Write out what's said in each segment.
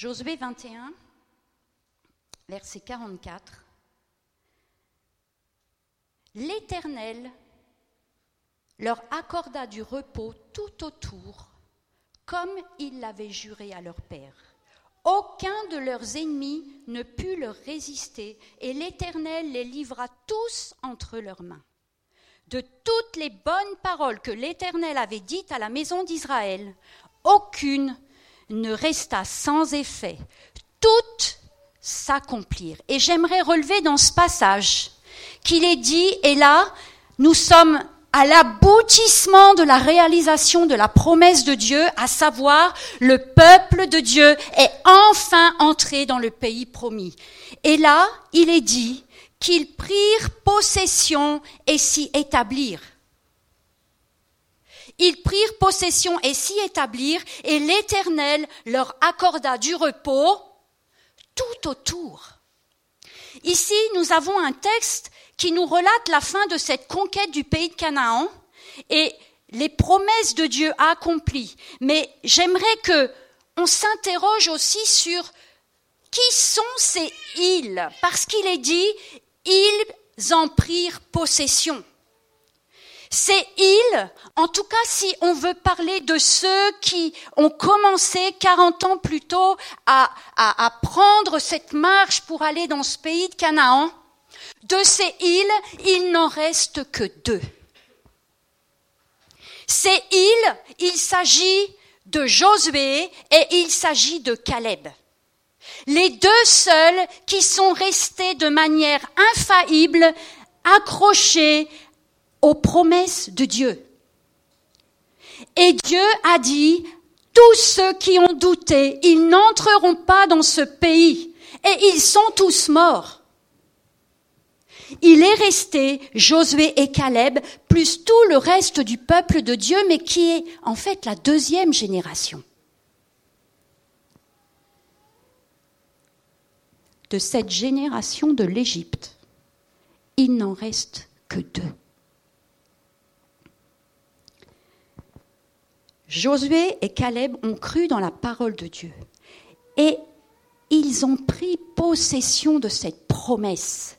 Josué 21, verset 44. L'Éternel leur accorda du repos tout autour, comme il l'avait juré à leur père. Aucun de leurs ennemis ne put leur résister, et l'Éternel les livra tous entre leurs mains. De toutes les bonnes paroles que l'Éternel avait dites à la maison d'Israël, aucune ne resta sans effet. Toutes s'accomplirent. Et j'aimerais relever dans ce passage qu'il est dit, et là, nous sommes à l'aboutissement de la réalisation de la promesse de Dieu, à savoir le peuple de Dieu est enfin entré dans le pays promis. Et là, il est dit qu'ils prirent possession et s'y établirent. Ils prirent possession et s'y établirent, et l'Éternel leur accorda du repos tout autour. Ici, nous avons un texte qui nous relate la fin de cette conquête du pays de Canaan et les promesses de Dieu accomplies. Mais j'aimerais que on s'interroge aussi sur qui sont ces îles, parce qu'il est dit, ils en prirent possession. Ces îles, en tout cas si on veut parler de ceux qui ont commencé 40 ans plus tôt à, prendre cette marche pour aller dans ce pays de Canaan, de ces îles, il n'en reste que deux. Ces îles, il s'agit de Josué et il s'agit de Caleb. Les deux seuls qui sont restés de manière infaillible accrochés aux promesses de Dieu. Et Dieu a dit, tous ceux qui ont douté, ils n'entreront pas dans ce pays et ils sont tous morts il est resté Josué et Caleb, plus tout le reste du peuple de Dieu, mais qui est en fait la deuxième génération. De cette génération de l'Égypte, il n'en reste que deux. Josué et Caleb ont cru dans la parole de Dieu et ils ont pris possession de cette promesse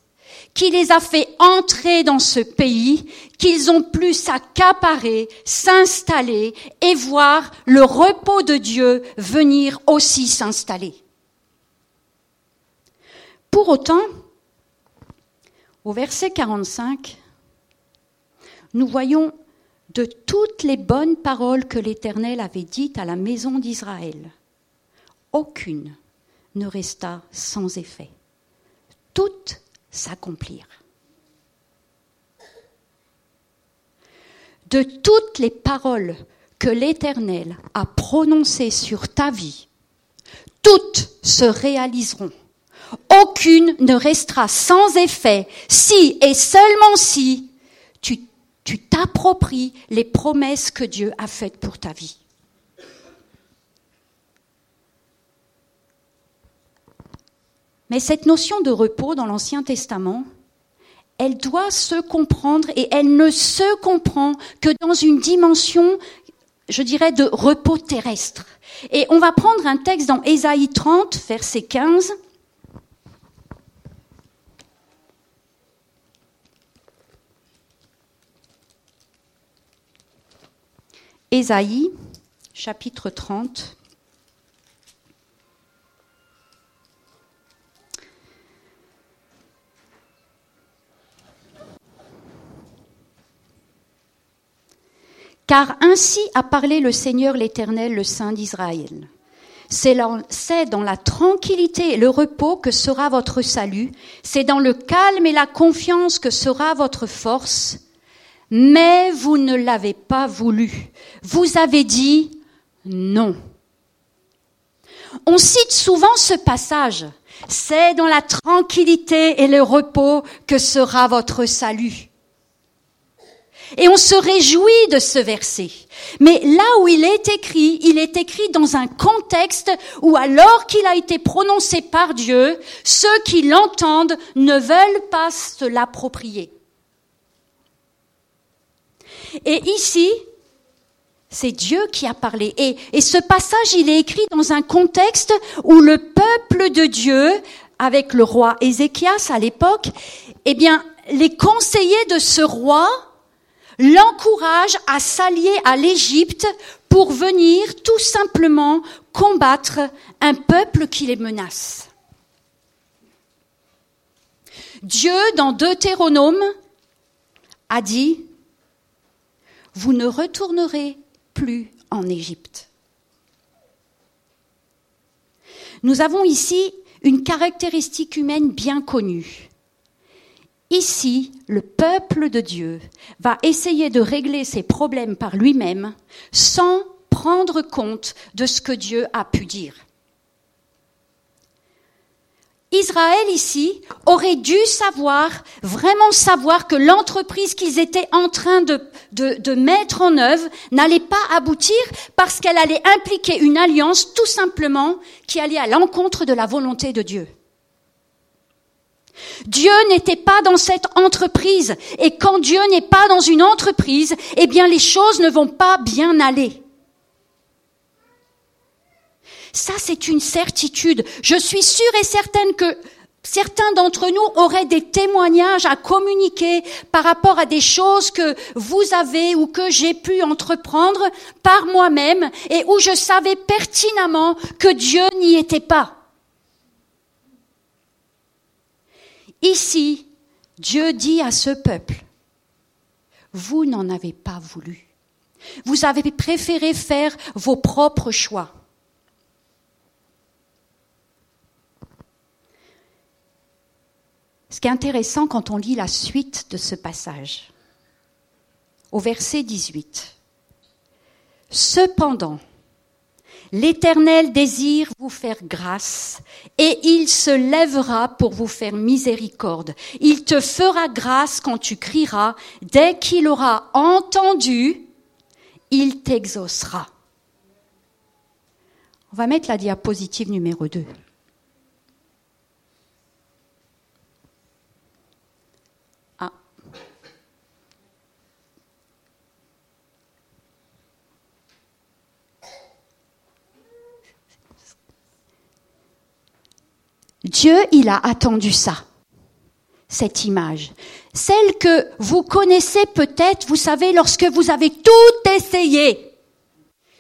qui les a fait entrer dans ce pays, qu'ils ont pu s'accaparer, s'installer et voir le repos de Dieu venir aussi s'installer. Pour autant, au verset 45, nous voyons de toutes les bonnes paroles que l'Éternel avait dites à la maison d'Israël, aucune ne resta sans effet. Toutes s'accomplir. De toutes les paroles que l'Éternel a prononcées sur ta vie, toutes se réaliseront. Aucune ne restera sans effet si et seulement si tu t'appropries les promesses que Dieu a faites pour ta vie. Mais cette notion de repos dans l'Ancien Testament, elle doit se comprendre et elle ne se comprend que dans une dimension, je dirais, de repos terrestre. Et on va prendre un texte dans Ésaïe 30, verset 15. Ésaïe, chapitre 30. Car ainsi a parlé le Seigneur l'Éternel, le Saint d'Israël. C'est dans la tranquillité et le repos que sera votre salut, c'est dans le calme et la confiance que sera votre force, mais vous ne l'avez pas voulu. Vous avez dit non. On cite souvent ce passage, c'est dans la tranquillité et le repos que sera votre salut. Et on se réjouit de ce verset. Mais là où il est écrit, il est écrit dans un contexte où alors qu'il a été prononcé par Dieu, ceux qui l'entendent ne veulent pas se l'approprier. Et ici, C'est Dieu qui a parlé. Et, ce passage, il est écrit dans un contexte où le peuple de Dieu, avec le roi Ézéchias à l'époque, eh bien, les conseillers de ce roi l'encouragent à s'allier à l'Égypte pour venir tout simplement combattre un peuple qui les menace. Dieu, dans Deutéronome, a dit, vous ne retournerez plus en Égypte. Nous avons ici une caractéristique humaine bien connue. Ici, le peuple de Dieu va essayer de régler ses problèmes par lui-même sans prendre compte de ce que Dieu a pu dire. Israël ici aurait dû savoir, vraiment savoir que l'entreprise qu'ils étaient en train de, de, mettre en œuvre n'allait pas aboutir parce qu'elle allait impliquer une alliance tout simplement qui allait à l'encontre de la volonté de Dieu. Dieu n'était pas dans cette entreprise et quand Dieu n'est pas dans une entreprise, eh bien les choses ne vont pas bien aller. Ça, c'est une certitude. Je suis sûre et certaine que certains d'entre nous auraient des témoignages à communiquer par rapport à des choses que vous avez ou que j'ai pu entreprendre par moi-même et où je savais pertinemment que Dieu n'y était pas. Ici, Dieu dit à ce peuple, vous n'en avez pas voulu. Vous avez préféré faire vos propres choix. Ce qui est intéressant quand on lit la suite de ce passage, au verset 18. Cependant, l'Éternel désire vous faire grâce et il se lèvera pour vous faire miséricorde. Il te fera grâce quand tu crieras. Dès qu'il aura entendu, il t'exaucera. On va mettre la diapositive numéro 2. Dieu, il a attendu ça, cette image. Celle que vous connaissez peut-être, vous savez, lorsque vous avez tout essayé,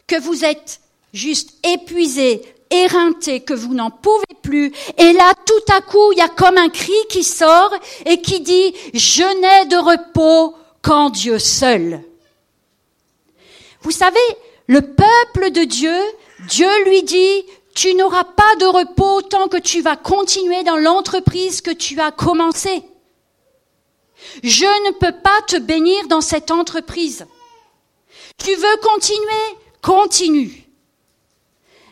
que vous êtes juste épuisé, éreinté, que vous n'en pouvez plus, et là, tout à coup, il y a comme un cri qui sort et qui dit, je n'ai de repos qu'en Dieu seul. Vous savez, le peuple de Dieu, Dieu lui dit, tu n'auras pas de repos tant que tu vas continuer dans l'entreprise que tu as commencée. Je ne peux pas te bénir dans cette entreprise. Tu veux continuer? Continue.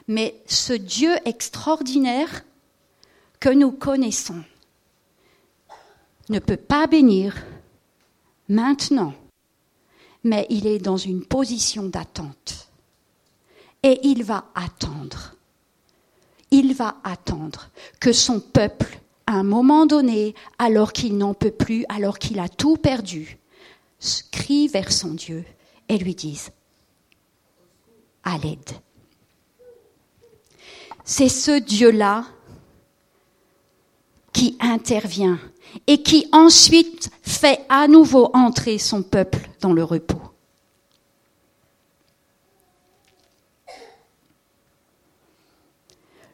Mais ce Dieu extraordinaire que nous connaissons ne peut pas bénir maintenant, mais il est dans une position d'attente. Et il va attendre il va attendre que son peuple, à un moment donné, alors qu'il n'en peut plus, alors qu'il a tout perdu, crie vers son Dieu et lui dise à l'aide. C'est ce Dieu-là qui intervient et qui ensuite fait à nouveau entrer son peuple dans le repos.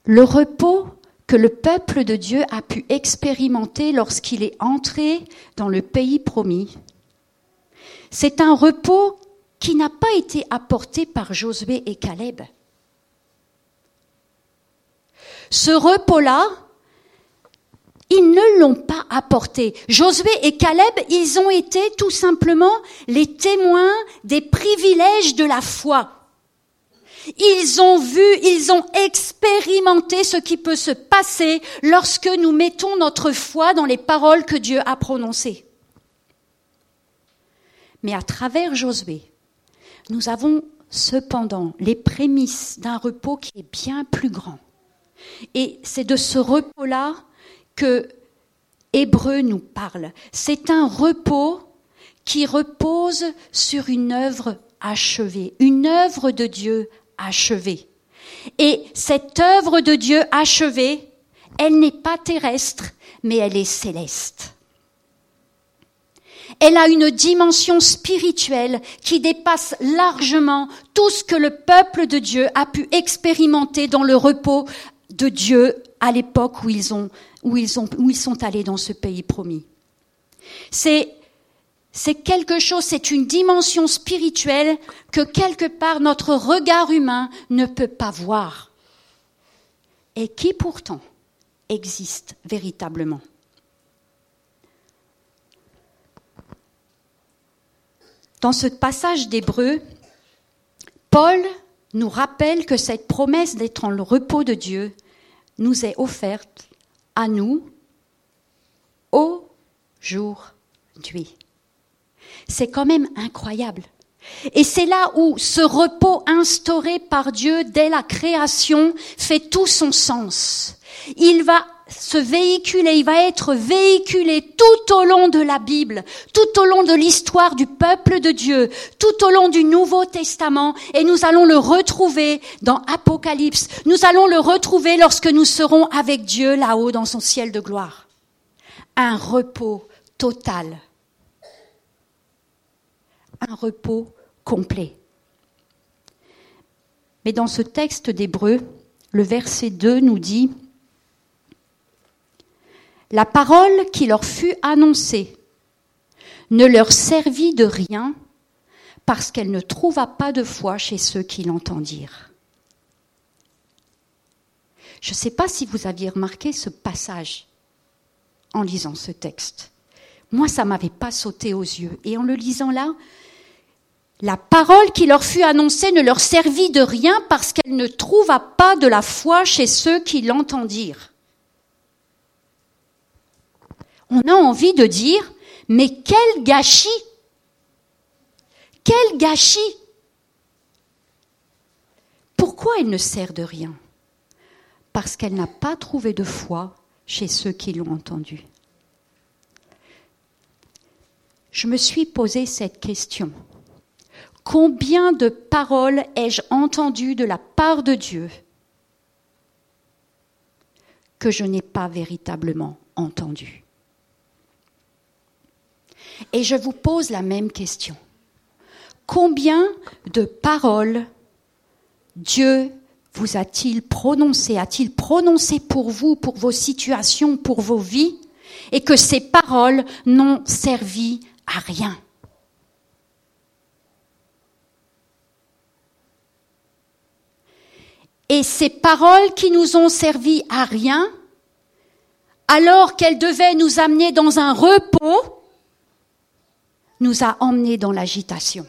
Le repos que le peuple de Dieu a pu expérimenter lorsqu'il est entré dans le pays promis, c'est un repos qui n'a pas été apporté par Josué et Caleb. Ce repos-là, ils ne l'ont pas apporté. Josué et Caleb, ils ont été tout simplement les témoins des privilèges de la foi. Ils ont vu, ils ont expérimenté ce qui peut se passer lorsque nous mettons notre foi dans les paroles que Dieu a prononcées. Mais à travers Josué, nous avons cependant les prémices d'un repos qui est bien plus grand. Et c'est de ce repos-là que Hébreu nous parle. C'est un repos qui repose sur une œuvre achevée, une œuvre de Dieu achevée. Et cette œuvre de Dieu achevée, elle n'est pas terrestre, mais elle est céleste. Elle a une dimension spirituelle qui dépasse largement tout ce que le peuple de Dieu a pu expérimenter dans le repos de Dieu à l'époque où ils, ont, où, ils ont, où ils sont allés dans ce pays promis. C'est c'est quelque chose, c'est une dimension spirituelle que quelque part notre regard humain ne peut pas voir et qui pourtant existe véritablement. Dans ce passage d'Hébreu, Paul nous rappelle que cette promesse d'être en le repos de Dieu nous est offerte à nous aujourd'hui. C'est quand même incroyable. Et c'est là où ce repos instauré par Dieu dès la création fait tout son sens. Il va se véhiculer, il va être véhiculé tout au long de la Bible, tout au long de l'histoire du peuple de Dieu, tout au long du Nouveau Testament, et nous allons le retrouver dans Apocalypse, nous allons le retrouver lorsque nous serons avec Dieu là-haut dans son ciel de gloire. Un repos total un repos complet. Mais dans ce texte d'Hébreu, le verset 2 nous dit La parole qui leur fut annoncée ne leur servit de rien parce qu'elle ne trouva pas de foi chez ceux qui l'entendirent. Je ne sais pas si vous aviez remarqué ce passage en lisant ce texte. Moi, ça m'avait pas sauté aux yeux. Et en le lisant là, la parole qui leur fut annoncée ne leur servit de rien parce qu'elle ne trouva pas de la foi chez ceux qui l'entendirent. On a envie de dire, mais quel gâchis Quel gâchis Pourquoi elle ne sert de rien? Parce qu'elle n'a pas trouvé de foi chez ceux qui l'ont entendue. Je me suis posé cette question. Combien de paroles ai-je entendues de la part de Dieu que je n'ai pas véritablement entendues? Et je vous pose la même question. Combien de paroles Dieu vous a-t-il prononcé, a-t-il prononcé pour vous, pour vos situations, pour vos vies, et que ces paroles n'ont servi à rien? Et ces paroles qui nous ont servi à rien, alors qu'elles devaient nous amener dans un repos, nous a emmenés dans l'agitation.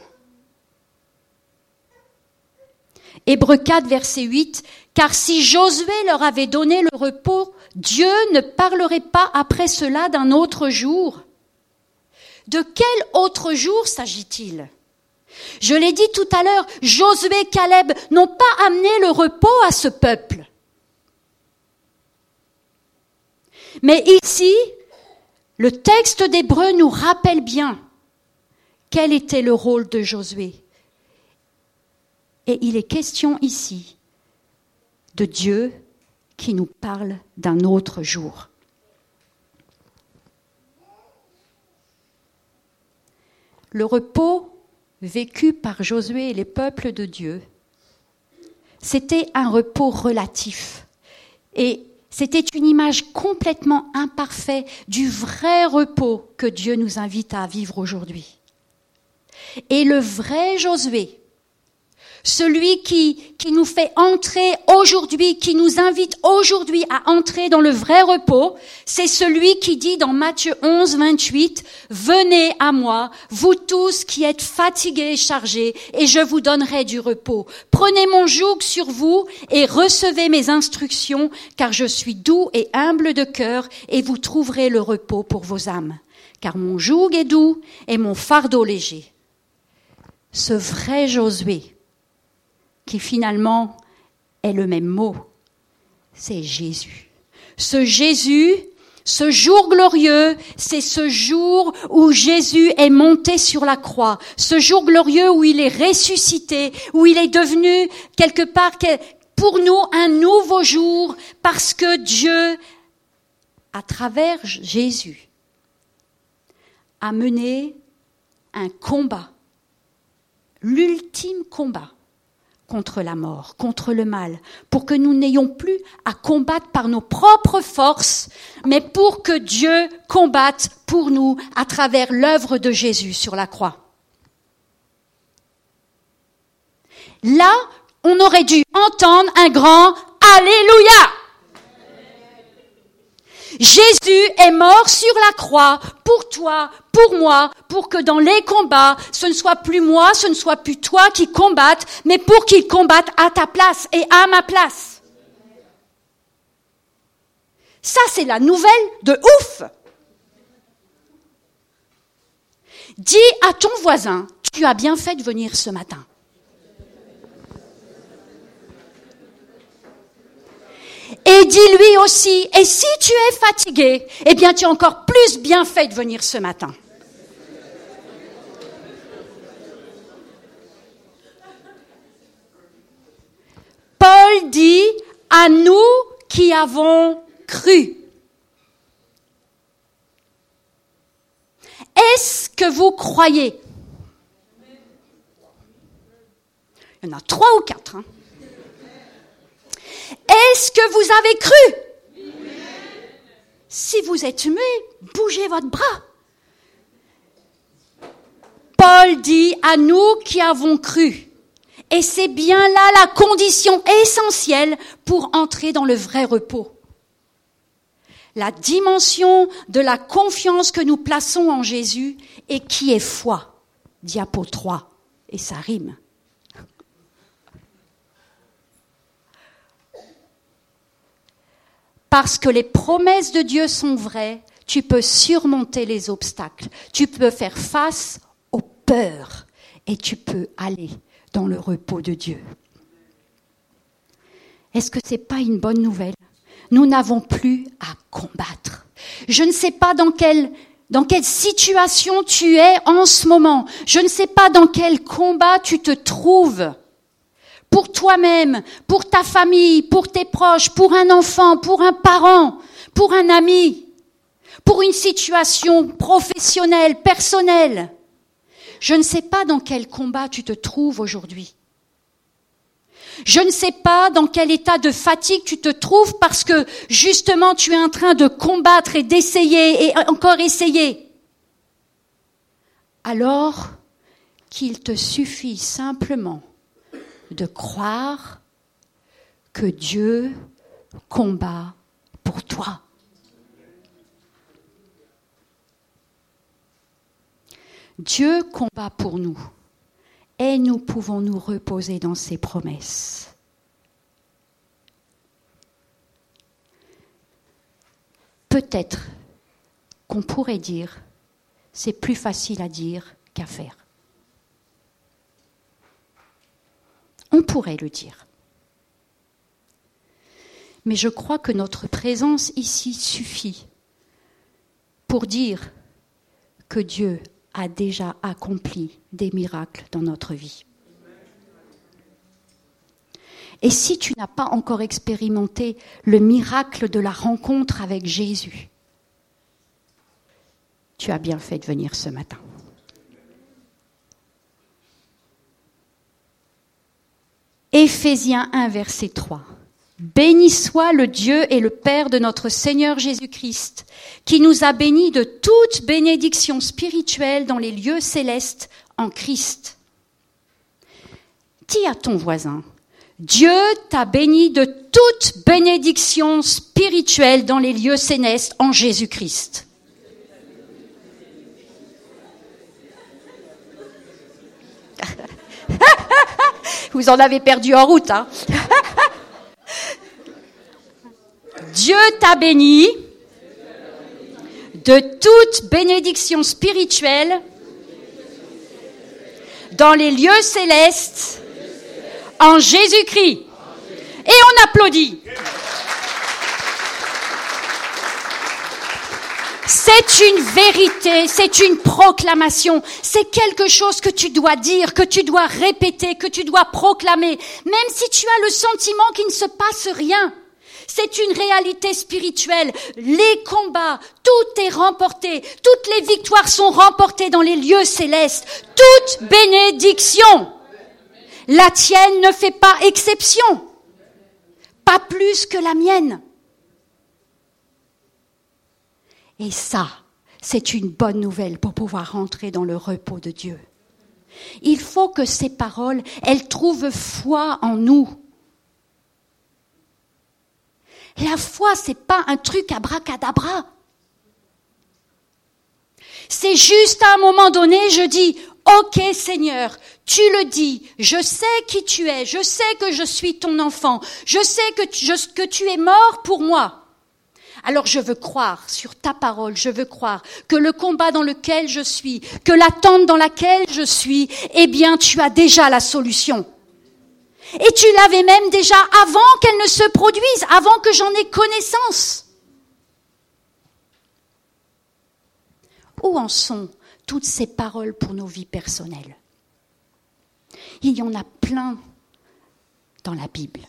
Hébreu 4, verset 8, car si Josué leur avait donné le repos, Dieu ne parlerait pas après cela d'un autre jour. De quel autre jour s'agit-il? Je l'ai dit tout à l'heure, Josué et Caleb n'ont pas amené le repos à ce peuple. Mais ici, le texte d'Hébreu nous rappelle bien quel était le rôle de Josué. Et il est question ici de Dieu qui nous parle d'un autre jour. Le repos vécu par Josué et les peuples de Dieu, c'était un repos relatif. Et c'était une image complètement imparfaite du vrai repos que Dieu nous invite à vivre aujourd'hui. Et le vrai Josué, celui qui, qui nous fait entrer aujourd'hui, qui nous invite aujourd'hui à entrer dans le vrai repos, c'est celui qui dit dans Matthieu 11, 28, Venez à moi, vous tous qui êtes fatigués et chargés, et je vous donnerai du repos. Prenez mon joug sur vous et recevez mes instructions, car je suis doux et humble de cœur, et vous trouverez le repos pour vos âmes. Car mon joug est doux et mon fardeau léger. Ce vrai Josué, qui finalement est le même mot, c'est Jésus. Ce Jésus Ce jour glorieux, c'est ce jour où Jésus est monté sur la croix. Ce jour glorieux où il est ressuscité, où il est devenu quelque part pour nous un nouveau jour parce que Dieu, à travers Jésus, a mené un combat, l'ultime combat contre la mort, contre le mal, pour que nous n'ayons plus à combattre par nos propres forces, mais pour que Dieu combatte pour nous à travers l'œuvre de Jésus sur la croix. Là, on aurait dû entendre un grand Alléluia. Jésus est mort sur la croix pour toi, pour moi, pour que dans les combats, ce ne soit plus moi, ce ne soit plus toi qui combatte, mais pour qu'il combatte à ta place et à ma place. Ça, c'est la nouvelle de ouf. Dis à ton voisin, tu as bien fait de venir ce matin. Et dis-lui aussi, et si tu es fatigué, eh bien tu as encore plus bien fait de venir ce matin. Paul dit à nous qui avons cru. Est-ce que vous croyez? Il y en a trois ou quatre. Hein. Est-ce que vous avez cru? Si vous êtes muet, bougez votre bras. Paul dit à nous qui avons cru. Et c'est bien là la condition essentielle pour entrer dans le vrai repos. La dimension de la confiance que nous plaçons en Jésus et qui est foi. Diapo 3. Et ça rime. Parce que les promesses de Dieu sont vraies, tu peux surmonter les obstacles, tu peux faire face aux peurs et tu peux aller dans le repos de Dieu. Est-ce que ce n'est pas une bonne nouvelle? Nous n'avons plus à combattre. Je ne sais pas dans quelle, dans quelle situation tu es en ce moment. Je ne sais pas dans quel combat tu te trouves pour toi-même, pour ta famille, pour tes proches, pour un enfant, pour un parent, pour un ami, pour une situation professionnelle, personnelle. Je ne sais pas dans quel combat tu te trouves aujourd'hui. Je ne sais pas dans quel état de fatigue tu te trouves parce que justement tu es en train de combattre et d'essayer et encore essayer. Alors qu'il te suffit simplement de croire que Dieu combat pour toi. Dieu combat pour nous et nous pouvons nous reposer dans ses promesses. Peut-être qu'on pourrait dire, c'est plus facile à dire qu'à faire. On pourrait le dire. Mais je crois que notre présence ici suffit pour dire que Dieu a déjà accompli des miracles dans notre vie. Et si tu n'as pas encore expérimenté le miracle de la rencontre avec Jésus, tu as bien fait de venir ce matin. Éphésiens 1, verset 3. Béni soit le Dieu et le Père de notre Seigneur Jésus-Christ, qui nous a bénis de toute bénédiction spirituelle dans les lieux célestes en Christ. Dis à ton voisin, Dieu t'a béni de toute bénédiction spirituelle dans les lieux célestes en Jésus-Christ. Vous en avez perdu en route. Hein Dieu t'a béni de toute bénédiction spirituelle dans les lieux célestes en Jésus-Christ. Et on applaudit. C'est une vérité, c'est une proclamation, c'est quelque chose que tu dois dire, que tu dois répéter, que tu dois proclamer, même si tu as le sentiment qu'il ne se passe rien. C'est une réalité spirituelle. Les combats, tout est remporté. Toutes les victoires sont remportées dans les lieux célestes. Toute bénédiction. La tienne ne fait pas exception. Pas plus que la mienne. Et ça, c'est une bonne nouvelle pour pouvoir rentrer dans le repos de Dieu. Il faut que ces paroles, elles trouvent foi en nous. La foi, c'est pas un truc à bracadabra. C'est juste à un moment donné, je dis, OK Seigneur, tu le dis, je sais qui tu es, je sais que je suis ton enfant, je sais que tu es mort pour moi. Alors je veux croire sur ta parole, je veux croire que le combat dans lequel je suis, que l'attente dans laquelle je suis, eh bien tu as déjà la solution. Et tu l'avais même déjà avant qu'elle ne se produise, avant que j'en ai connaissance. Où en sont toutes ces paroles pour nos vies personnelles? Il y en a plein dans la Bible.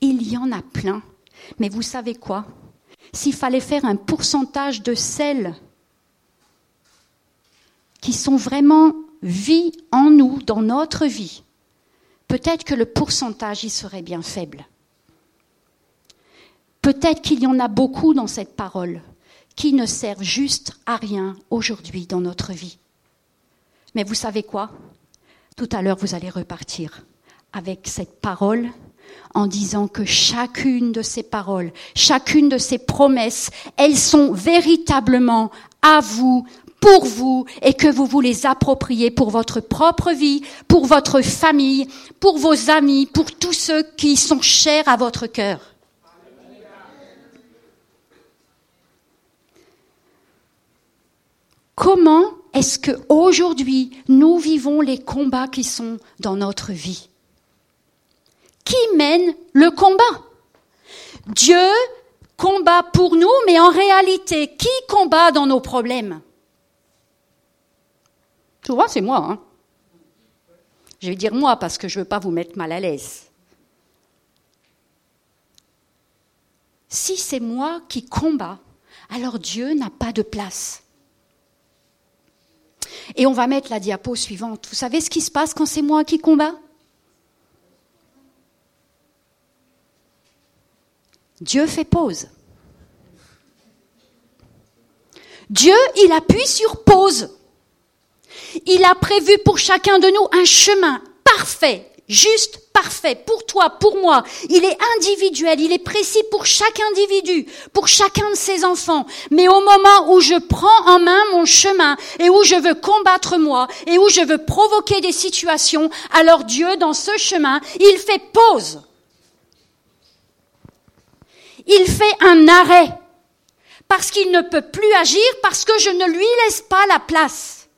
Il y en a plein. Mais vous savez quoi? S'il fallait faire un pourcentage de celles qui sont vraiment vie en nous, dans notre vie, peut-être que le pourcentage y serait bien faible. Peut-être qu'il y en a beaucoup dans cette parole qui ne servent juste à rien aujourd'hui dans notre vie. Mais vous savez quoi? Tout à l'heure, vous allez repartir avec cette parole en disant que chacune de ces paroles, chacune de ces promesses, elles sont véritablement à vous pour vous et que vous vous les appropriez pour votre propre vie, pour votre famille, pour vos amis, pour tous ceux qui sont chers à votre cœur. Comment est-ce que aujourd'hui nous vivons les combats qui sont dans notre vie? Qui mène le combat Dieu combat pour nous, mais en réalité, qui combat dans nos problèmes? Tu vois, c'est moi. Hein. je vais dire moi parce que je ne veux pas vous mettre mal à l'aise. Si c'est moi qui combats, alors Dieu n'a pas de place. Et on va mettre la diapo suivante. Vous savez ce qui se passe quand c'est moi qui combats Dieu fait pause. Dieu, il appuie sur pause. Il a prévu pour chacun de nous un chemin parfait, juste, parfait, pour toi, pour moi. Il est individuel, il est précis pour chaque individu, pour chacun de ses enfants. Mais au moment où je prends en main mon chemin et où je veux combattre moi et où je veux provoquer des situations, alors Dieu, dans ce chemin, il fait pause. Il fait un arrêt parce qu'il ne peut plus agir, parce que je ne lui laisse pas la place.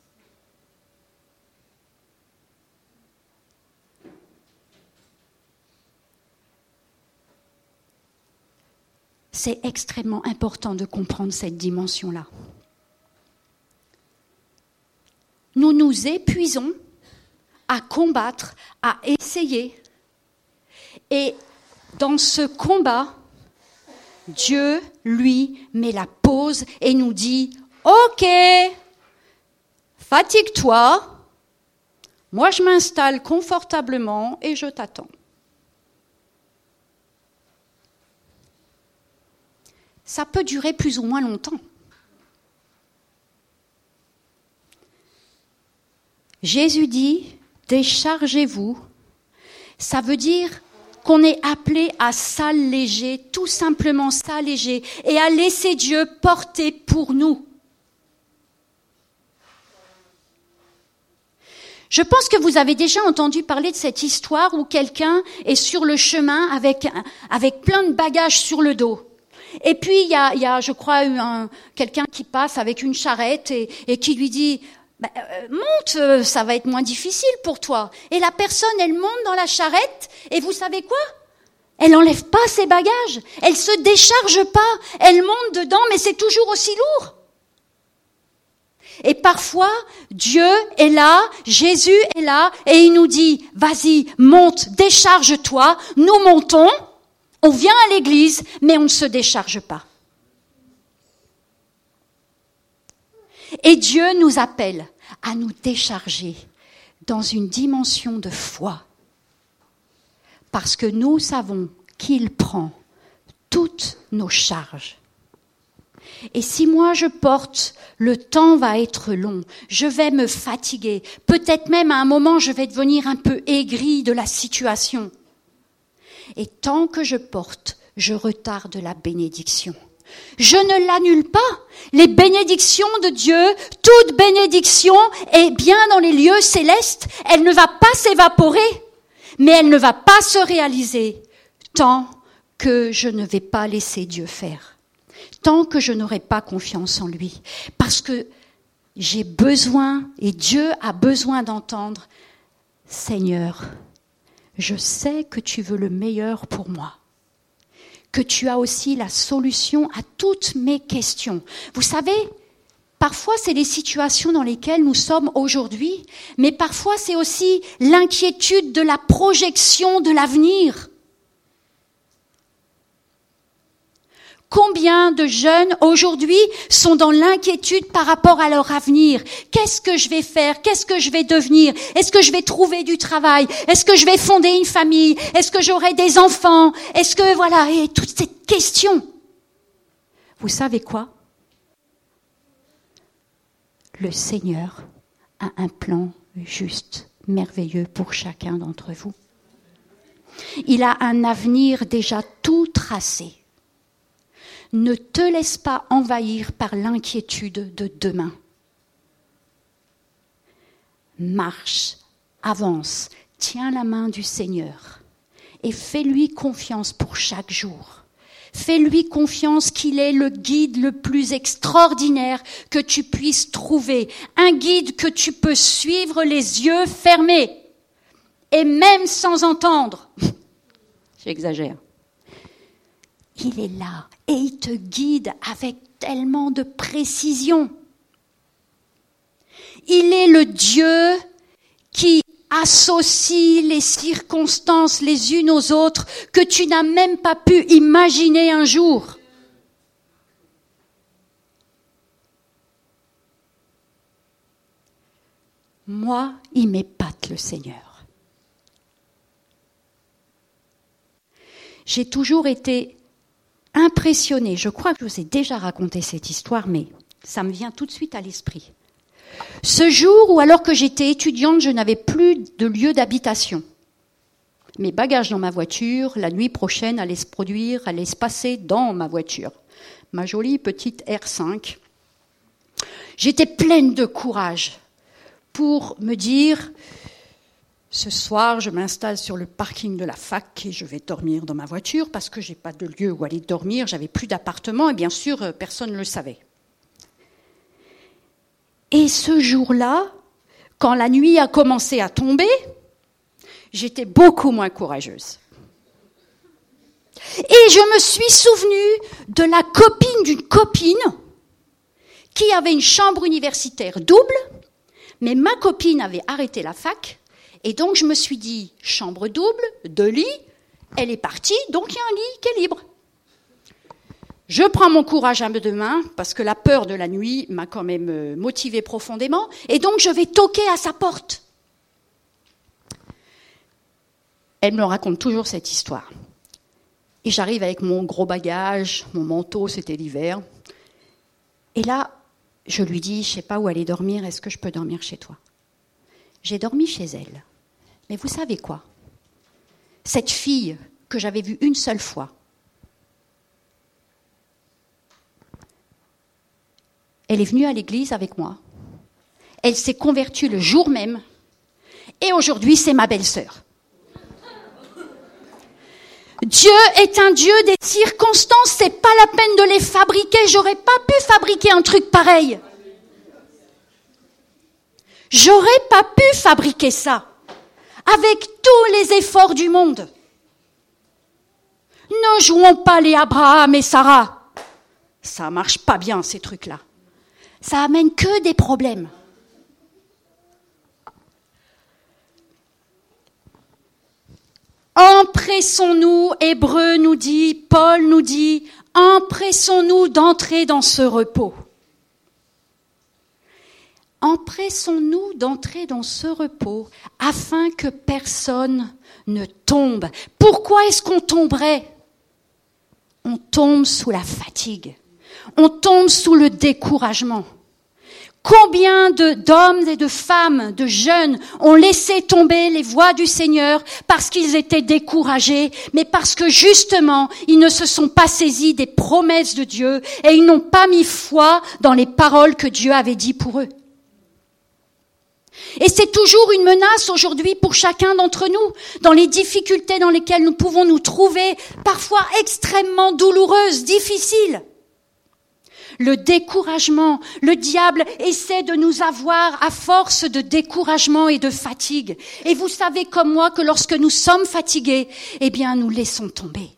C'est extrêmement important de comprendre cette dimension-là. Nous nous épuisons à combattre, à essayer. Et dans ce combat, Dieu, lui, met la pause et nous dit, OK, fatigue-toi, moi je m'installe confortablement et je t'attends. ça peut durer plus ou moins longtemps. Jésus dit, déchargez-vous. Ça veut dire qu'on est appelé à s'alléger, tout simplement s'alléger, et à laisser Dieu porter pour nous. Je pense que vous avez déjà entendu parler de cette histoire où quelqu'un est sur le chemin avec, plein de bagages sur le dos. Et puis il y a, je crois, quelqu'un qui passe avec une charrette et, qui lui dit euh, monte, euh, ça va être moins difficile pour toi. Et la personne, elle monte dans la charrette et vous savez quoi? Elle n'enlève pas ses bagages, elle se décharge pas, elle monte dedans, mais c'est toujours aussi lourd. Et parfois, Dieu est là, Jésus est là, et il nous dit, vas-y, monte, décharge-toi, nous montons, on vient à l'église, mais on ne se décharge pas. Et Dieu nous appelle à nous décharger dans une dimension de foi, parce que nous savons qu'il prend toutes nos charges. Et si moi je porte, le temps va être long, je vais me fatiguer, peut-être même à un moment je vais devenir un peu aigri de la situation. Et tant que je porte, je retarde la bénédiction. Je ne l'annule pas. Les bénédictions de Dieu, toute bénédiction est bien dans les lieux célestes. Elle ne va pas s'évaporer, mais elle ne va pas se réaliser tant que je ne vais pas laisser Dieu faire. Tant que je n'aurai pas confiance en lui. Parce que j'ai besoin, et Dieu a besoin d'entendre, Seigneur, je sais que tu veux le meilleur pour moi que tu as aussi la solution à toutes mes questions. Vous savez, parfois c'est les situations dans lesquelles nous sommes aujourd'hui, mais parfois c'est aussi l'inquiétude de la projection de l'avenir. Combien de jeunes aujourd'hui sont dans l'inquiétude par rapport à leur avenir? Qu'est-ce que je vais faire? Qu'est-ce que je vais devenir? Est-ce que je vais trouver du travail? Est-ce que je vais fonder une famille? Est-ce que j'aurai des enfants? Est-ce que voilà et toutes ces questions. Vous savez quoi? Le Seigneur a un plan juste, merveilleux pour chacun d'entre vous. Il a un avenir déjà tout tracé. Ne te laisse pas envahir par l'inquiétude de demain. Marche, avance, tiens la main du Seigneur et fais-lui confiance pour chaque jour. Fais-lui confiance qu'il est le guide le plus extraordinaire que tu puisses trouver, un guide que tu peux suivre les yeux fermés et même sans entendre. J'exagère. Il est là et il te guide avec tellement de précision. Il est le Dieu qui associe les circonstances les unes aux autres que tu n'as même pas pu imaginer un jour. Moi, il m'épate le Seigneur. J'ai toujours été impressionné. Je crois que je vous ai déjà raconté cette histoire, mais ça me vient tout de suite à l'esprit. Ce jour où, alors que j'étais étudiante, je n'avais plus de lieu d'habitation. Mes bagages dans ma voiture, la nuit prochaine allaient se produire, allaient se passer dans ma voiture. Ma jolie petite R5. J'étais pleine de courage pour me dire, ce soir, je m'installe sur le parking de la fac et je vais dormir dans ma voiture parce que j'ai pas de lieu où aller dormir, j'avais plus d'appartement et bien sûr, euh, personne ne le savait. Et ce jour-là, quand la nuit a commencé à tomber, j'étais beaucoup moins courageuse. Et je me suis souvenue de la copine d'une copine qui avait une chambre universitaire double, mais ma copine avait arrêté la fac et donc je me suis dit, chambre double, deux lits, elle est partie, donc il y a un lit qui est libre. Je prends mon courage à deux mains, parce que la peur de la nuit m'a quand même euh, motivé profondément, et donc je vais toquer à sa porte. Elle me raconte toujours cette histoire. Et j'arrive avec mon gros bagage, mon manteau, c'était l'hiver. Et là, je lui dis, je ne sais pas où aller dormir, est-ce que je peux dormir chez toi? J'ai dormi chez elle. Mais vous savez quoi? Cette fille que j'avais vue une seule fois, elle est venue à l'église avec moi. Elle s'est convertie le jour même. Et aujourd'hui, c'est ma belle-sœur. Dieu est un Dieu des circonstances, c'est pas la peine de les fabriquer. J'aurais pas pu fabriquer un truc pareil. J'aurais pas pu fabriquer ça avec tous les efforts du monde. Ne jouons pas les Abraham et Sarah. Ça marche pas bien, ces trucs-là. Ça amène que des problèmes. Empressons-nous, Hébreu nous dit, Paul nous dit, empressons-nous d'entrer dans ce repos. Empressons-nous d'entrer dans ce repos afin que personne ne tombe. Pourquoi est-ce qu'on tomberait? On tombe sous la fatigue. On tombe sous le découragement. Combien d'hommes et de femmes, de jeunes, ont laissé tomber les voies du Seigneur parce qu'ils étaient découragés, mais parce que justement, ils ne se sont pas saisis des promesses de Dieu et ils n'ont pas mis foi dans les paroles que Dieu avait dit pour eux. Et c'est toujours une menace aujourd'hui pour chacun d'entre nous, dans les difficultés dans lesquelles nous pouvons nous trouver, parfois extrêmement douloureuses, difficiles le découragement. Le diable essaie de nous avoir à force de découragement et de fatigue. Et vous savez comme moi que lorsque nous sommes fatigués, eh bien, nous laissons tomber.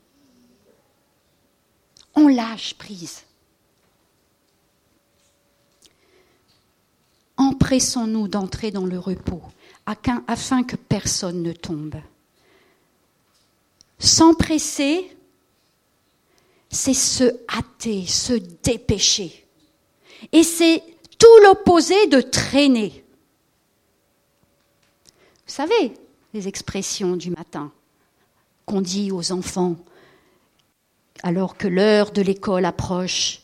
On lâche prise. Empressons-nous d'entrer dans le repos afin que personne ne tombe. S'empresser, c'est se hâter, se dépêcher. Et c'est tout l'opposé de traîner. Vous savez, les expressions du matin qu'on dit aux enfants alors que l'heure de l'école approche,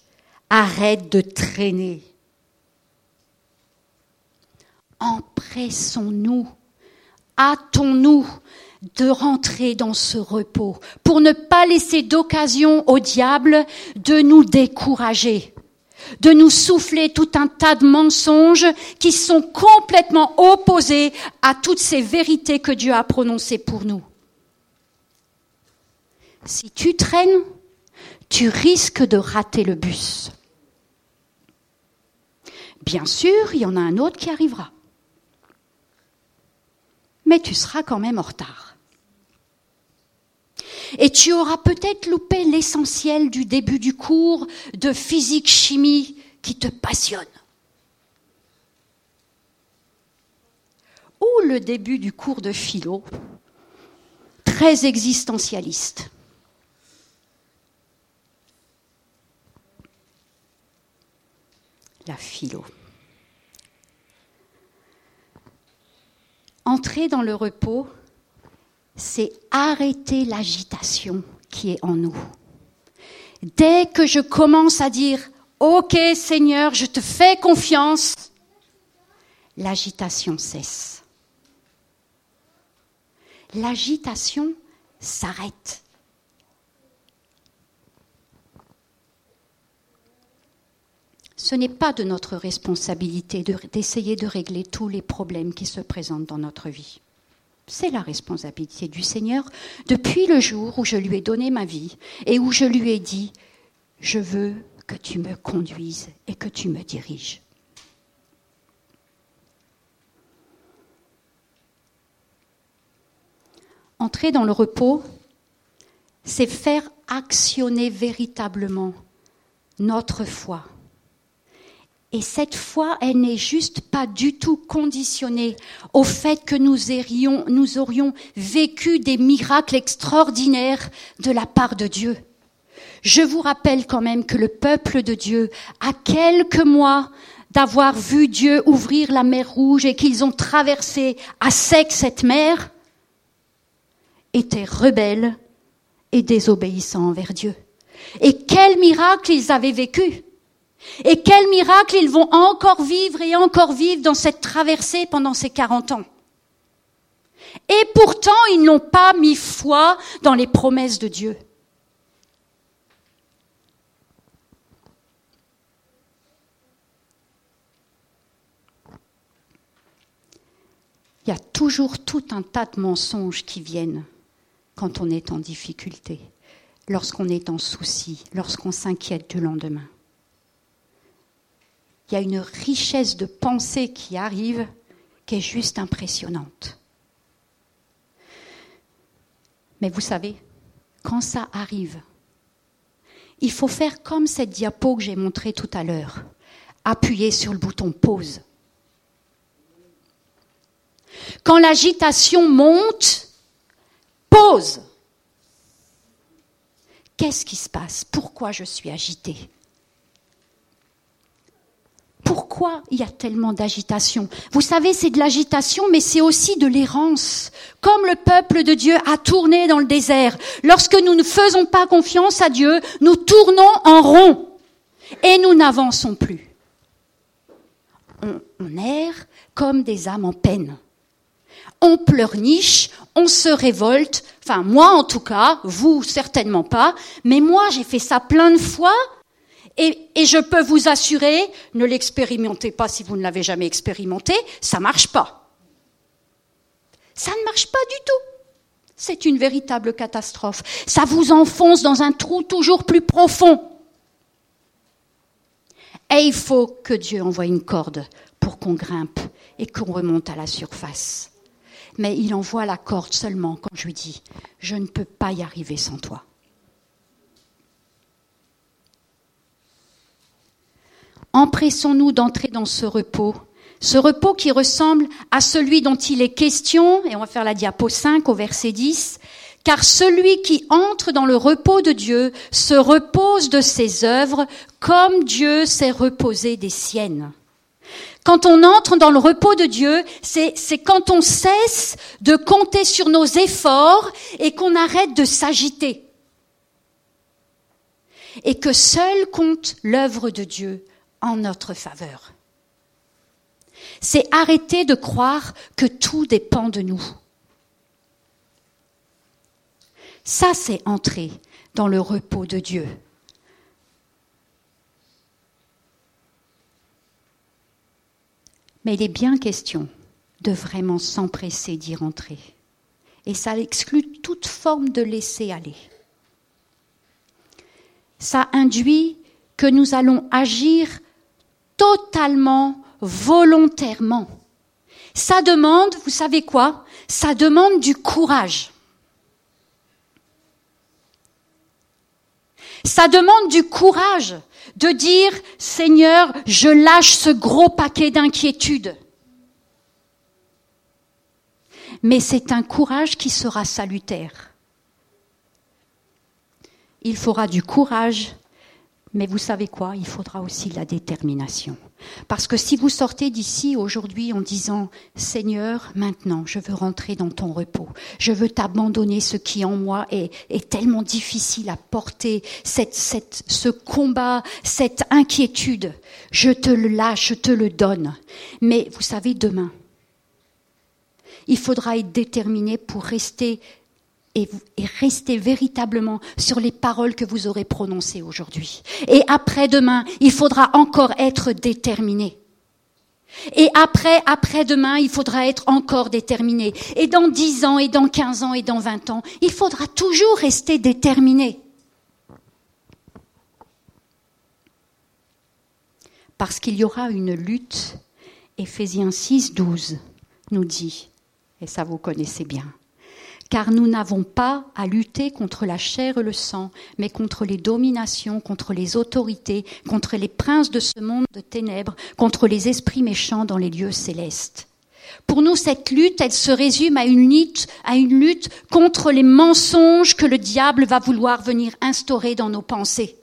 arrête de traîner. Empressons-nous, hâtons-nous de rentrer dans ce repos, pour ne pas laisser d'occasion au diable de nous décourager, de nous souffler tout un tas de mensonges qui sont complètement opposés à toutes ces vérités que Dieu a prononcées pour nous. Si tu traînes, tu risques de rater le bus. Bien sûr, il y en a un autre qui arrivera. Mais tu seras quand même en retard. Et tu auras peut-être loupé l'essentiel du début du cours de physique-chimie qui te passionne. Ou le début du cours de philo, très existentialiste. La philo. Entrer dans le repos, c'est arrêter l'agitation qui est en nous. Dès que je commence à dire OK Seigneur, je te fais confiance, l'agitation cesse. L'agitation s'arrête. Ce n'est pas de notre responsabilité d'essayer de régler tous les problèmes qui se présentent dans notre vie. C'est la responsabilité du Seigneur depuis le jour où je lui ai donné ma vie et où je lui ai dit, je veux que tu me conduises et que tu me diriges. Entrer dans le repos, c'est faire actionner véritablement notre foi et cette foi, elle n'est juste pas du tout conditionnée au fait que nous, aurions vécu des miracles extraordinaires de la part de Dieu. Je vous rappelle quand même que le peuple de Dieu, à quelques mois d'avoir vu Dieu ouvrir la mer Rouge et qu'ils ont traversé à sec cette mer, étaient rebelles et désobéissants envers Dieu. Et quel miracle ils avaient vécu et quel miracle ils vont encore vivre et encore vivre dans cette traversée pendant ces 40 ans. Et pourtant, ils n'ont pas mis foi dans les promesses de Dieu. Il y a toujours tout un tas de mensonges qui viennent quand on est en difficulté, lorsqu'on est en souci, lorsqu'on s'inquiète du lendemain il y a une richesse de pensée qui arrive qui est juste impressionnante. Mais vous savez, quand ça arrive, il faut faire comme cette diapo que j'ai montrée tout à l'heure. Appuyer sur le bouton pause. Quand l'agitation monte, pause. Qu'est-ce qui se passe? Pourquoi je suis agitée? Pourquoi il y a tellement d'agitation? Vous savez, c'est de l'agitation, mais c'est aussi de l'errance. Comme le peuple de Dieu a tourné dans le désert. Lorsque nous ne faisons pas confiance à Dieu, nous tournons en rond et nous n'avançons plus. On, erre comme des âmes en peine. On pleurniche, on se révolte. Enfin, moi en tout cas, vous certainement pas, mais moi j'ai fait ça plein de fois et, je peux vous assurer, ne l'expérimentez pas si vous ne l'avez jamais expérimenté, ça ne marche pas. Ça ne marche pas du tout. C'est une véritable catastrophe. Ça vous enfonce dans un trou toujours plus profond. Et il faut que Dieu envoie une corde pour qu'on grimpe et qu'on remonte à la surface. Mais il envoie la corde seulement quand je lui dis, je ne peux pas y arriver sans toi. Empressons-nous d'entrer dans ce repos, ce repos qui ressemble à celui dont il est question, et on va faire la diapo 5 au verset 10, car celui qui entre dans le repos de Dieu se repose de ses œuvres comme Dieu s'est reposé des siennes. Quand on entre dans le repos de Dieu, c'est quand on cesse de compter sur nos efforts et qu'on arrête de s'agiter. Et que seul compte l'œuvre de Dieu, en notre faveur. C'est arrêter de croire que tout dépend de nous. Ça, c'est entrer dans le repos de Dieu. Mais il est bien question de vraiment s'empresser d'y rentrer. Et ça exclut toute forme de laisser aller. Ça induit que nous allons agir totalement, volontairement. Ça demande, vous savez quoi? Ça demande du courage. Ça demande du courage de dire, Seigneur, je lâche ce gros paquet d'inquiétudes. Mais c'est un courage qui sera salutaire. Il faudra du courage mais vous savez quoi? Il faudra aussi la détermination. Parce que si vous sortez d'ici aujourd'hui en disant Seigneur, maintenant, je veux rentrer dans ton repos, je veux t'abandonner ce qui en moi est, tellement difficile à porter, cette, ce combat, cette inquiétude, je te le lâche, je te le donne. Mais vous savez, demain, il faudra être déterminé pour rester et, restez véritablement sur les paroles que vous aurez prononcées aujourd'hui. Et après-demain, il faudra encore être déterminé. Et après, après-demain, il faudra être encore déterminé. Et dans dix ans, et dans quinze ans, et dans vingt ans, il faudra toujours rester déterminé. Parce qu'il y aura une lutte. Éphésiens 6, 12 nous dit, et ça vous connaissez bien, car nous n'avons pas à lutter contre la chair et le sang, mais contre les dominations, contre les autorités, contre les princes de ce monde de ténèbres, contre les esprits méchants dans les lieux célestes. Pour nous, cette lutte, elle se résume à une lutte, à une lutte contre les mensonges que le diable va vouloir venir instaurer dans nos pensées.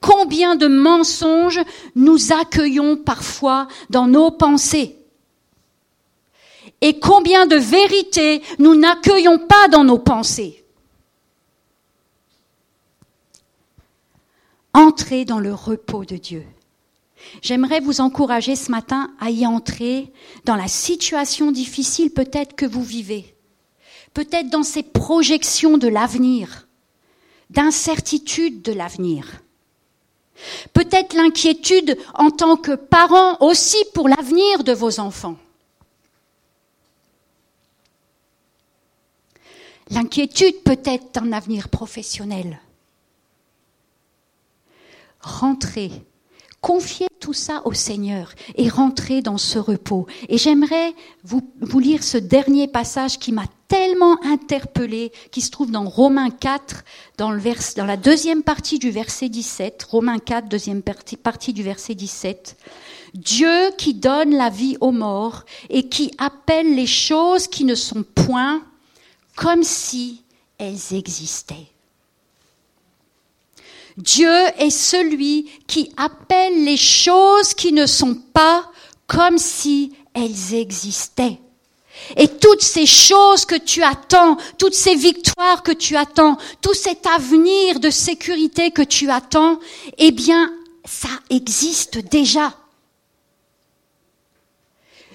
Combien de mensonges nous accueillons parfois dans nos pensées? Et combien de vérités nous n'accueillons pas dans nos pensées. Entrez dans le repos de Dieu. J'aimerais vous encourager ce matin à y entrer dans la situation difficile peut-être que vous vivez, peut-être dans ces projections de l'avenir, d'incertitude de l'avenir. Peut-être l'inquiétude en tant que parent aussi pour l'avenir de vos enfants. L'inquiétude peut être d'un avenir professionnel. Rentrez, confiez tout ça au Seigneur et rentrez dans ce repos. Et j'aimerais vous, lire ce dernier passage qui m'a tellement interpellé, qui se trouve dans Romains 4, dans, la deuxième partie du verset 17. Romains 4, deuxième partie du verset 17. Dieu qui donne la vie aux morts et qui appelle les choses qui ne sont point comme si elles existaient. Dieu est celui qui appelle les choses qui ne sont pas comme si elles existaient. Et toutes ces choses que tu attends, toutes ces victoires que tu attends, tout cet avenir de sécurité que tu attends, eh bien, ça existe déjà.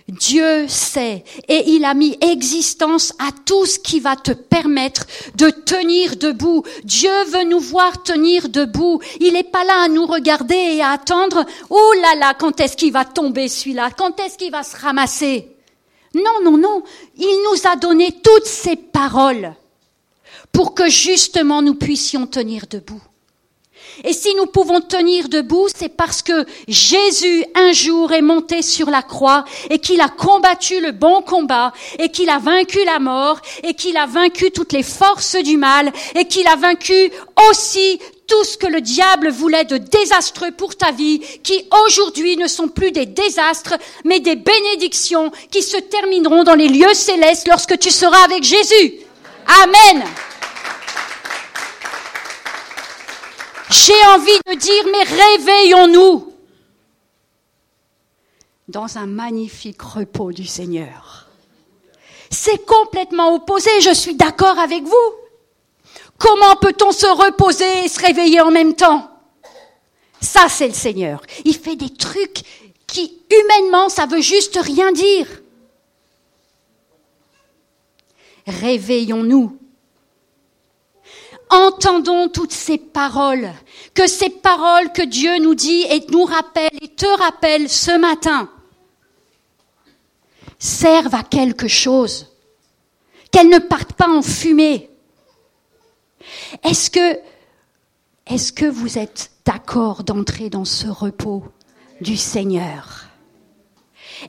Dieu sait et il a mis existence à tout ce qui va te permettre de tenir debout. Dieu veut nous voir tenir debout. Il n'est pas là à nous regarder et à attendre, oh là là, quand est-ce qu'il va tomber celui-là? Quand est-ce qu'il va se ramasser? Non, non, non. Il nous a donné toutes ces paroles pour que justement nous puissions tenir debout. Et si nous pouvons tenir debout, c'est parce que Jésus un jour est monté sur la croix et qu'il a combattu le bon combat et qu'il a vaincu la mort et qu'il a vaincu toutes les forces du mal et qu'il a vaincu aussi tout ce que le diable voulait de désastreux pour ta vie, qui aujourd'hui ne sont plus des désastres, mais des bénédictions qui se termineront dans les lieux célestes lorsque tu seras avec Jésus. Amen. J'ai envie de dire, mais réveillons-nous dans un magnifique repos du Seigneur. C'est complètement opposé, je suis d'accord avec vous. Comment peut-on se reposer et se réveiller en même temps? Ça, c'est le Seigneur. Il fait des trucs qui, humainement, ça veut juste rien dire. Réveillons-nous entendons toutes ces paroles, que ces paroles que Dieu nous dit et nous rappelle et te rappelle ce matin servent à quelque chose, qu'elles ne partent pas en fumée. Est-ce que, est-ce que vous êtes d'accord d'entrer dans ce repos du Seigneur?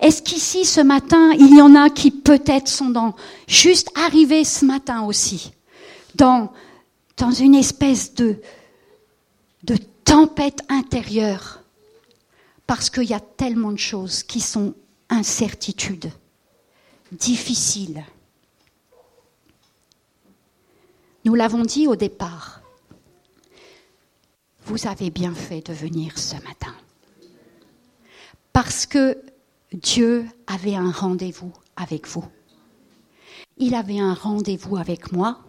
Est-ce qu'ici ce matin, il y en a qui peut-être sont dans, juste arrivés ce matin aussi, dans dans une espèce de, tempête intérieure, parce qu'il y a tellement de choses qui sont incertitudes, difficiles. Nous l'avons dit au départ, vous avez bien fait de venir ce matin, parce que Dieu avait un rendez-vous avec vous. Il avait un rendez-vous avec moi,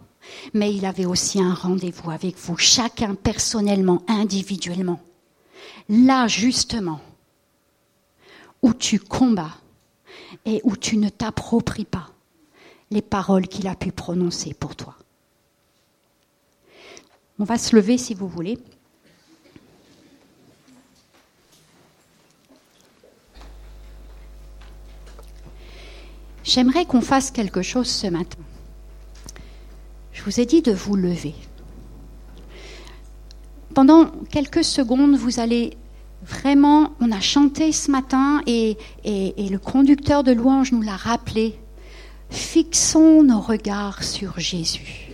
mais il avait aussi un rendez-vous avec vous, chacun personnellement, individuellement. Là, justement, où tu combats et où tu ne t'appropries pas les paroles qu'il a pu prononcer pour toi. On va se lever si vous voulez. J'aimerais qu'on fasse quelque chose ce matin. Je vous ai dit de vous lever. Pendant quelques secondes, vous allez vraiment, on a chanté ce matin et, le conducteur de louange nous l'a rappelé. Fixons nos regards sur Jésus.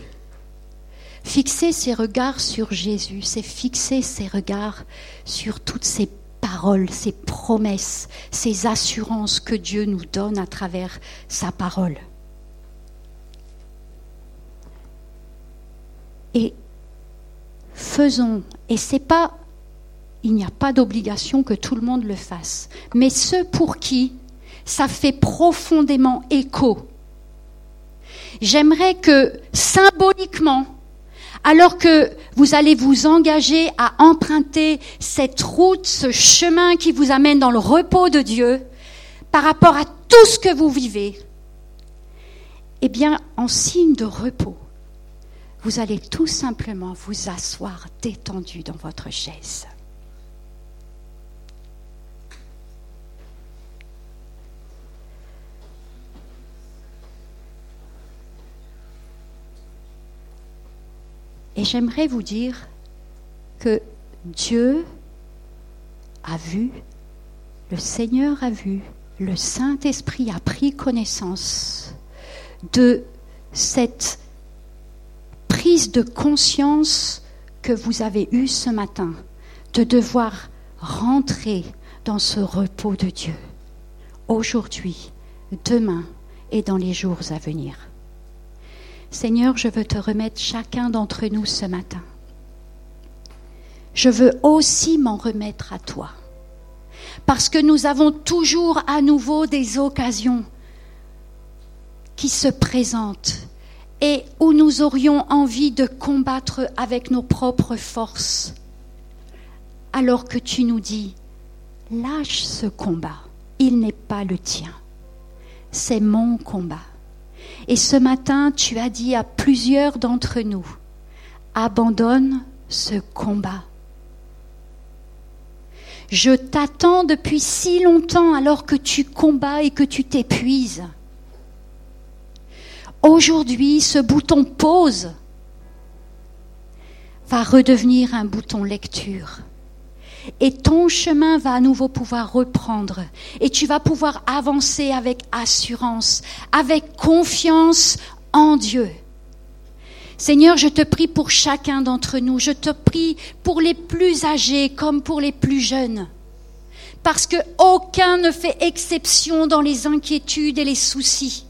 Fixer ses regards sur Jésus, c'est fixer ses regards sur toutes ces paroles, ces promesses, ces assurances que Dieu nous donne à travers sa parole. Et faisons, et c'est pas, il n'y a pas d'obligation que tout le monde le fasse, mais ceux pour qui ça fait profondément écho. J'aimerais que symboliquement, alors que vous allez vous engager à emprunter cette route, ce chemin qui vous amène dans le repos de Dieu, par rapport à tout ce que vous vivez, eh bien, en signe de repos, vous allez tout simplement vous asseoir détendu dans votre chaise. Et j'aimerais vous dire que Dieu a vu le Seigneur a vu, le Saint-Esprit a pris connaissance de cette de conscience que vous avez eue ce matin, de devoir rentrer dans ce repos de Dieu, aujourd'hui, demain et dans les jours à venir. Seigneur, je veux te remettre chacun d'entre nous ce matin. Je veux aussi m'en remettre à toi. Parce que nous avons toujours à nouveau des occasions qui se présentent et où nous aurions envie de combattre avec nos propres forces. Alors que tu nous dis, lâche ce combat, il n'est pas le tien, c'est mon combat. Et ce matin, tu as dit à plusieurs d'entre nous, abandonne ce combat. Je t'attends depuis si longtemps alors que tu combats et que tu t'épuises. Aujourd'hui, ce bouton pause va redevenir un bouton lecture. Et ton chemin va à nouveau pouvoir reprendre. Et tu vas pouvoir avancer avec assurance, avec confiance en Dieu. Seigneur, je te prie pour chacun d'entre nous. Je te prie pour les plus âgés comme pour les plus jeunes. Parce que aucun ne fait exception dans les inquiétudes et les soucis.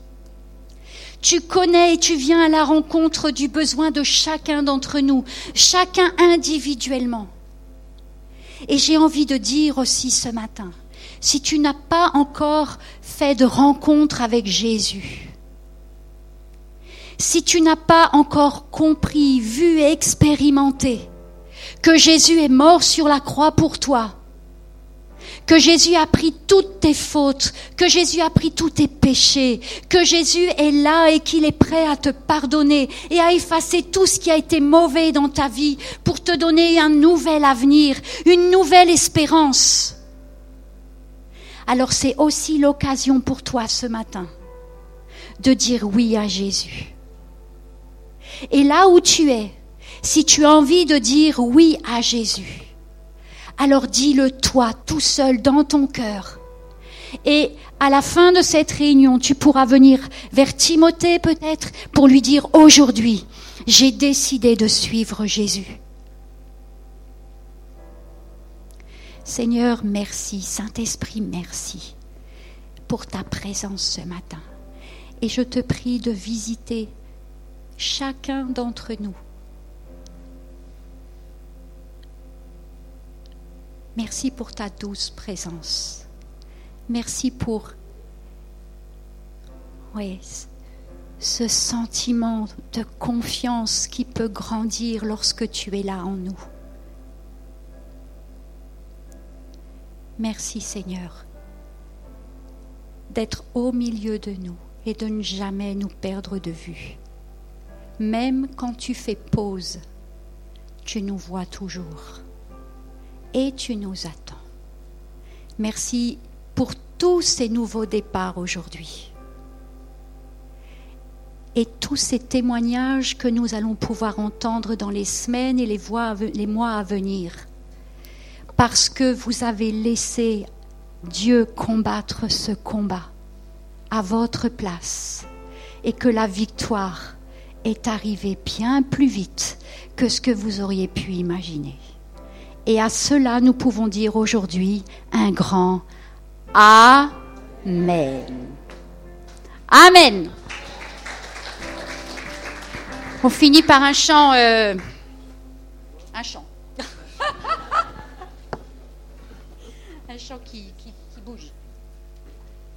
Tu connais et tu viens à la rencontre du besoin de chacun d'entre nous, chacun individuellement. Et j'ai envie de dire aussi ce matin, si tu n'as pas encore fait de rencontre avec Jésus, si tu n'as pas encore compris, vu et expérimenté que Jésus est mort sur la croix pour toi, que Jésus a pris toutes tes fautes, que Jésus a pris tous tes péchés, que Jésus est là et qu'il est prêt à te pardonner et à effacer tout ce qui a été mauvais dans ta vie pour te donner un nouvel avenir, une nouvelle espérance. Alors c'est aussi l'occasion pour toi ce matin de dire oui à Jésus. Et là où tu es, si tu as envie de dire oui à Jésus, alors dis-le toi tout seul dans ton cœur. Et à la fin de cette réunion, tu pourras venir vers Timothée peut-être pour lui dire aujourd'hui, j'ai décidé de suivre Jésus. Seigneur, merci. Saint-Esprit, merci pour ta présence ce matin. Et je te prie de visiter chacun d'entre nous. Merci pour ta douce présence. Merci pour ce sentiment de confiance qui peut grandir lorsque tu es là en nous. Merci Seigneur d'être au milieu de nous et de ne jamais nous perdre de vue. Même quand tu fais pause, tu nous vois toujours et tu nous attends. Merci pour tous ces nouveaux départs aujourd'hui et tous ces témoignages que nous allons pouvoir entendre dans les semaines et les, mois à venir, parce que vous avez laissé Dieu combattre ce combat à votre place et que la victoire est arrivée bien plus vite que ce que vous auriez pu imaginer. Et à cela, nous pouvons dire aujourd'hui un grand Amen. Amen. On finit par un chant. Euh, un chant. un chant qui.